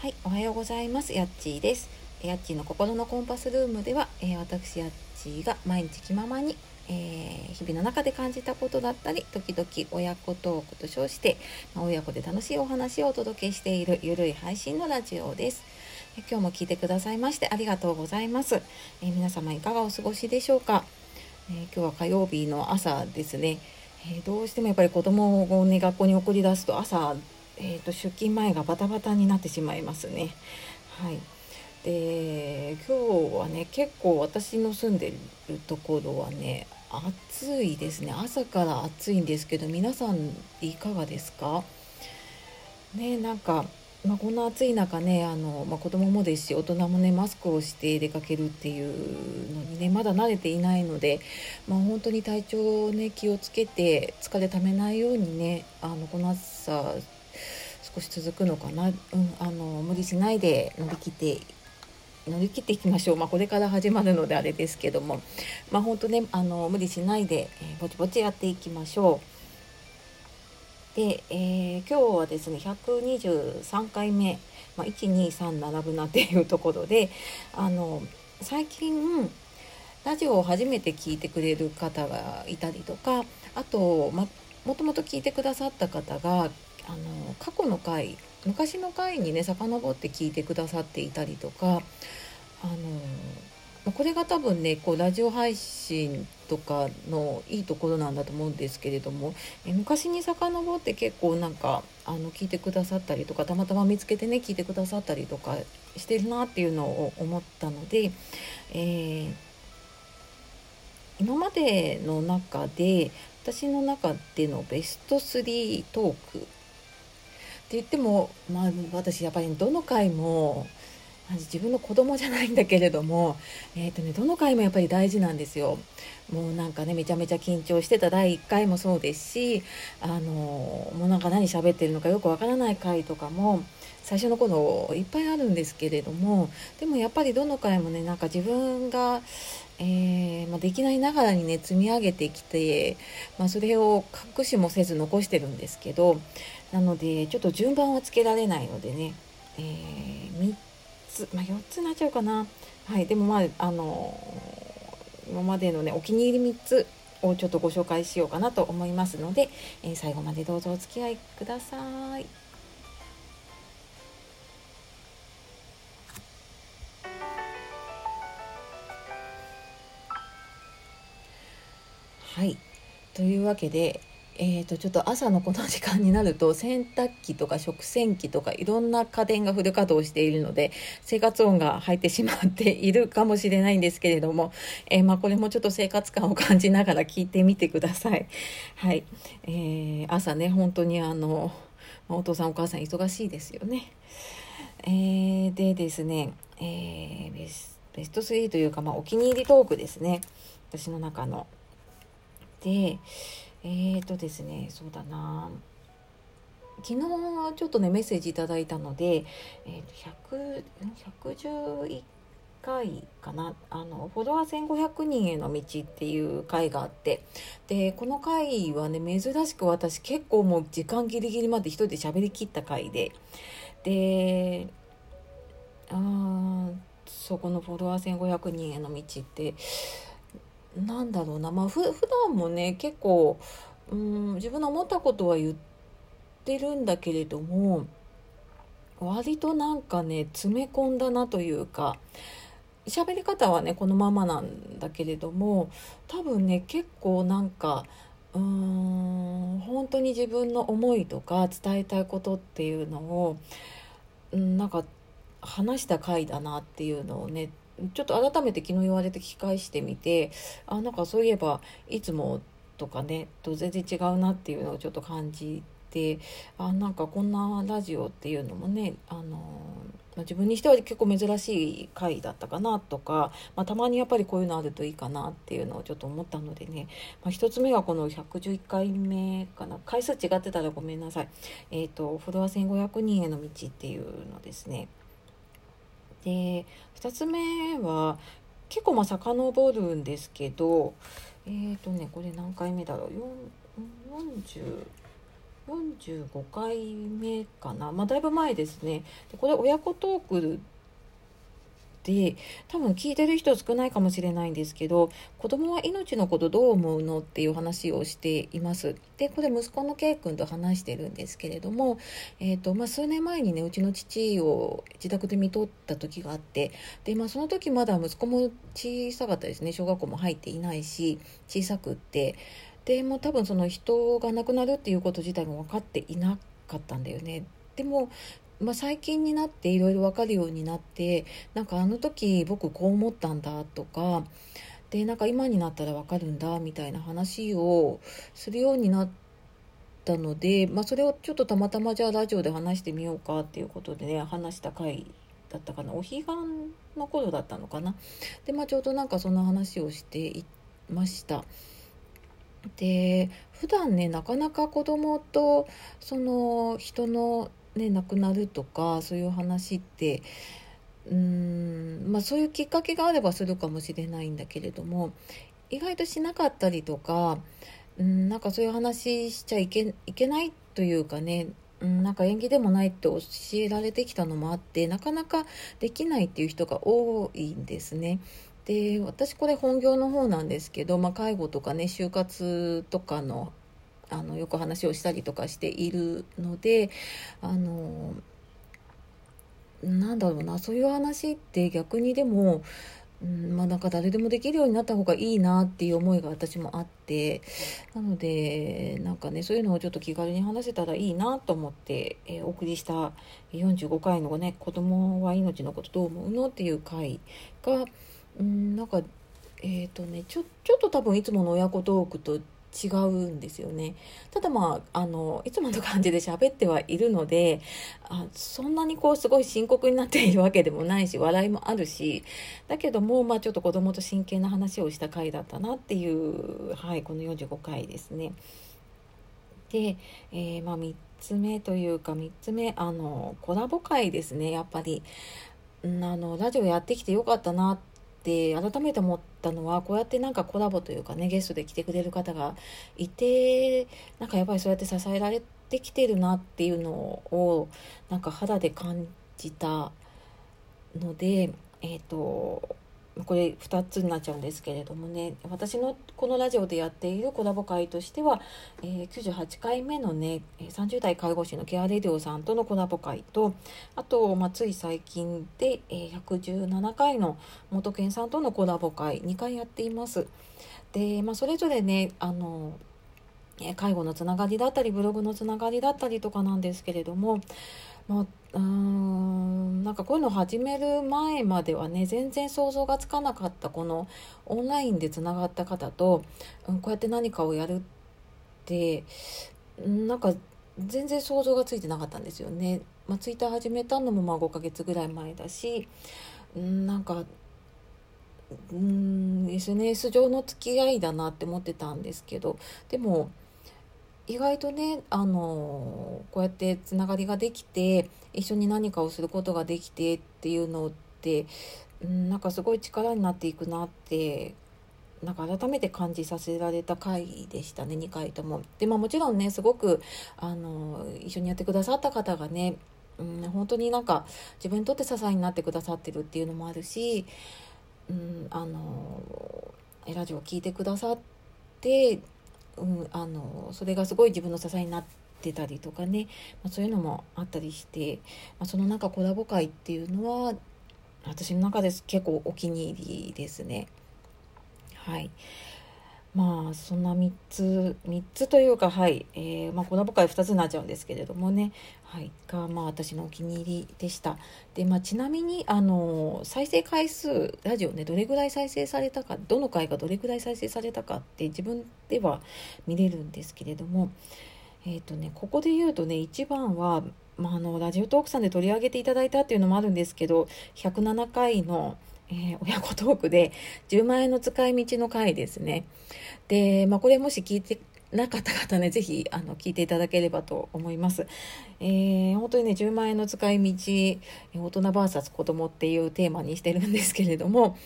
はい、おはようございます。やっちーです。やっちーの心のコンパスルームでは、えー、私やっちーが毎日気ままに、えー、日々の中で感じたことだったり、時々親子トークと称して、ま、親子で楽しいお話をお届けしているゆるい配信のラジオです。今日も聞いてくださいましてありがとうございます。えー、皆様いかがお過ごしでしょうか。え今日は火曜日の朝ですね。えどうしてもやっぱり子供をね学校に送り出すと朝えーと、出勤前がバタバタになってしまいますね。はい、で今日はね結構私の住んでるところはね暑いですね。朝から暑いんですけど皆さんいかがですか？ねなんか、まあ、こんな暑い中ねあの、まあ、子供もですし大人もねマスクをして出かけるっていうのにねまだ慣れていないので、まあ、本当に体調をね気をつけて疲れためないようにねあのこの暑さ少し続くのかな、うん、あの無理しないで乗り切って乗り切っていきましょう、まあ、これから始まるのであれですけども、まあ、本当ねあの無理しないで、えー、ぼちぼちやっていきましょう。で、えー、今日はですね123回目、まあ、123並ぶなっていうところであの最近ラジオを初めて聞いてくれる方がいたりとかあと、ま、もともと聞いてくださった方があの過去の回昔の回にね遡って聞いてくださっていたりとかあのこれが多分ねこうラジオ配信とかのいいところなんだと思うんですけれどもえ昔に遡って結構なんかあの聞いてくださったりとかたまたま見つけてね聞いてくださったりとかしてるなっていうのを思ったので、えー、今までの中で私の中でのベスト3トークって言っても、まあ、私やっぱりどの回も自分の子供じゃないんだけれども、えーとね、どの回もやっぱり大事なんですよ。もうなんかねめちゃめちゃ緊張してた第1回もそうですしあのもうなんか何喋ってるのかよくわからない回とかも最初の頃いっぱいあるんですけれどもでもやっぱりどの回もねなんか自分が、えー、まあ、できないながらにね積み上げてきて、まあ、それを隠しもせず残してるんですけどなのでちょっと順番はつけられないのでね、えー、3つ、まあ、4つになっちゃうかな。はい、でもまああの今までのねお気に入り3つをちょっとご紹介しようかなと思いますので、えー、最後までどうぞお付き合いください。はいというわけで、えー、とちょっと朝のこの時間になると洗濯機とか食洗機とかいろんな家電がフル稼働しているので生活音が入ってしまっているかもしれないんですけれども、えー、まあ、これもちょっと生活感を感じながら聞いてみてください。はい、えー、朝ね本当にあのお父さんお母さん忙しいですよね。えー、でですね、えベスベスト3というか、まあ、お気に入りトークですね私の中の。でえっ、ー、とですねそうだな。昨日ちょっとねメッセージいただいたので、えー、111回かな。あのフォロワー1500人への道っていう回があって。でこの回はね珍しく私結構もう時間ギリギリまで一人で喋りきった回で。であそこのフォロワー1500人への道ってなんだろうな。まあふ普段もね結構うん自分の思ったことは言ってるんだけれども割となんかね詰め込んだなというか喋り方はねこのままなんだけれども多分ね結構なんかうーん本当に自分の思いとか伝えたいことっていうのを、うん、なんか話した回だなっていうのをねちょっと改めて昨日言われて聞き返してみてあなんかそういえばいつもとかねと全然違うなっていうのをちょっと感じてあなんかこんなラジオっていうのもねあの自分にしては結構珍しい回だったかなとか、まあ、たまにやっぱりこういうのあるといいかなっていうのをちょっと思ったのでね、まあ、1つ目はこの111回目かな。回数違ってたらごめんなさい。えっ、ー、とフォロワー1500人への道っていうのですね。で2つ目は結構まあ遡るんですけどえっ、ー、とねこれ何回目だろう？40 45回目かな、まあ、だいぶ前ですね。でこれ親子トークで多分聞いてる人少ないかもしれないんですけど子供は命のことどう思うのっていう話をしています。でこれ息子の K 君と話してるんですけれども、えーとまあ、数年前にねうちの父を自宅で見とった時があってで、まあ、その時まだ息子も小さかったですね。小学校も入っていないし小さくって。でも多分その人が亡くなるっていうこと自体も分かっていなかったんだよね。でもまあ、最近になっていろいろ分かるようになってなんかあの時僕こう思ったんだとかでなんか今になったら分かるんだみたいな話をするようになったので、まあ、それをちょっとたまたまじゃあラジオで話してみようかっていうことでね話した回だったかなお彼岸の頃だったのかなで、まあ、ちょうどなんかその話をしていました。で普段ねなかなか子供とその人のね、亡くなるとかそういう話ってうーん、まあ、そういうきっかけがあればするかもしれないんだけれども意外としなかったりとかうんなんかそういう話しちゃいけいけないというかねうんなんか縁起でもないって教えられてきたのもあってなかなかできないっていう人が多いんですね。で私これ本業の方なんですけど、まあ、介護とかね就活とかのあのよく話をしたりとかしているのであのなんだろうなそういう話って逆にでも、うん、まあなんか誰でもできるようになった方がいいなっていう思いが私もあってなのでなんかねそういうのをちょっと気軽に話せたらいいなと思って、えー、お送りした45回のね「子供は命のことどう思うの?」っていう回が、うん、なんかえっ、ー、とねちょちょっと多分いつもの親子トークと違うんですよねただまああのいつもの感じで喋ってはいるのであそんなにこうすごい深刻になっているわけでもないし笑いもあるしだけども、まあ、ちょっと子供と真剣な話をした回だったなっていう、はい、この45回ですね。で、えー、まあ、3つ目というか3つ目あのコラボ会ですねやっぱり。あのラジオやってきてよかったなっって改めて思ったのはこうやってなんかコラボというかねゲストで来てくれる方がいてなんかやっぱりそうやって支えられてきてるなっていうのをなんか肌で感じたのでえっ、ー、とこれ2つになっちゃうんですけれどもね私のこのラジオでやっているコラボ会としては、えー、98回目のね30代介護士のケアレディオさんとのコラボ会とあと、まあ、つい最近で、えー、117回の元健さんとのコラボ会2回やっています。で、まあ、それぞれねあの介護のつながりだったりブログのつながりだったりとかなんですけれどもまあ、うんなんかこういうのを始める前まではね全然想像がつかなかったこのオンラインでつながった方と、うん、こうやって何かをやるってなんか全然想像がついてなかったんですよね。まあ、ツイッター始めたのもまあ5ヶ月ぐらい前だし、うん、なんかうん SNS 上の付き合いだなって思ってたんですけどでも意外とねあのこうやってつながりができて一緒に何かをすることができてっていうのってんなんかすごい力になっていくなってなんか改めて感じさせられた回でしたね2回とも。でまあもちろんねすごくあの一緒にやってくださった方がねうん本当になんか自分にとって支えになってくださってるっていうのもあるし、うん、あのラジオを聴いてくださってうん、あのそれがすごい自分の支えになってたりとかね、まあ、そういうのもあったりして、まあ、その中コラボ会っていうのは私の中です結構お気に入りですね。はいまあそんな3つ3つというかはい、えー、まあ、コラボ会2つになっちゃうんですけれどもね、はい、がまあ私のお気に入りでした。で、まあ、ちなみにあの再生回数ラジオねどれぐらい再生されたかどの回がどれぐらい再生されたかって自分では見れるんですけれどもえっ、ー、とねここで言うとね一番はまあ、あのラジオトークさんで取り上げていただいたっていうのもあるんですけど107回のえー、親子トークで10万円の使い道の回ですね。で、まあ、これもし聞いてなかった方ね、ぜひ、あの、聞いていただければと思います。えー、本当にね、10万円の使い道、大人 VS 子供っていうテーマにしてるんですけれども、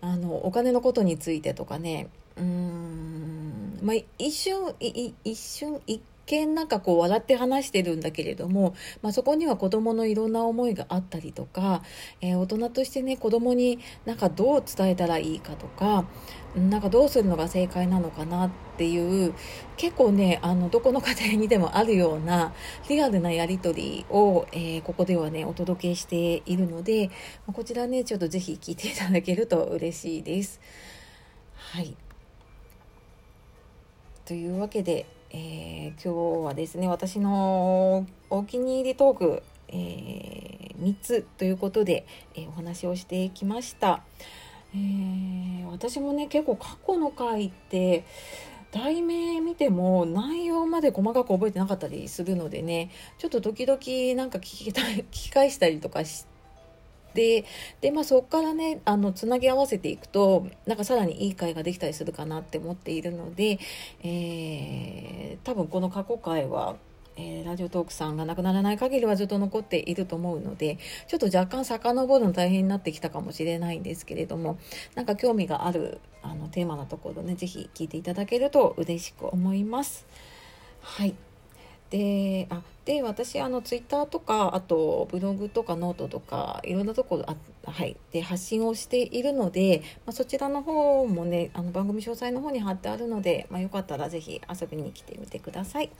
あの、お金のことについてとかね、うーん、まあ、一瞬、一瞬、一見なんかこう笑って話してるんだけれども、まあ、そこには子どものいろんな思いがあったりとか、えー、大人としてね子どもになんかどう伝えたらいいかとかなんかどうするのが正解なのかなっていう結構ねあのどこの家庭にでもあるようなリアルなやり取りを、えー、ここではねお届けしているのでこちらねちょっとぜひ聞いていただけると嬉しいです。はいというわけで、えー、今日はですね私のお気に入りトーク、えー、3つということで、えー、お話をしてきました。えー、私もね結構過去の回って題名見ても内容まで細かく覚えてなかったりするのでねちょっと時々なんか聞きたい聞き返したりとかしてでまあそこからねあのつなぎ合わせていくとなんかさらにいい回ができたりするかなって思っているので、えー、多分この過去回はえー、ラジオトークさんがなくならない限りはずっと残っていると思うのでちょっと若干遡るの大変になってきたかもしれないんですけれどもなんか興味があるあのテーマのところね是非聞いていただけると嬉しく思います。はいであで私あのツイッターとかあとブログとかノートとかいろんなところあ、はい、で発信をしているので、まあ、そちらの方もねあの番組詳細の方に貼ってあるので、まあ、よかったら是非遊びに来てみてください。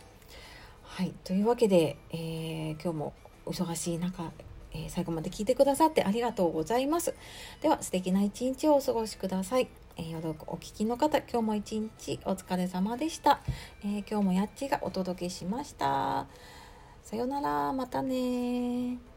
はい、というわけで、えー、今日もお忙しい中、えー、最後まで聞いてくださってありがとうございます。では素敵な一日をお過ごしください。えー、夜お聞きの方、今日も一日お疲れ様でした。えー、今日もやっちがお届けしました。さようなら、またね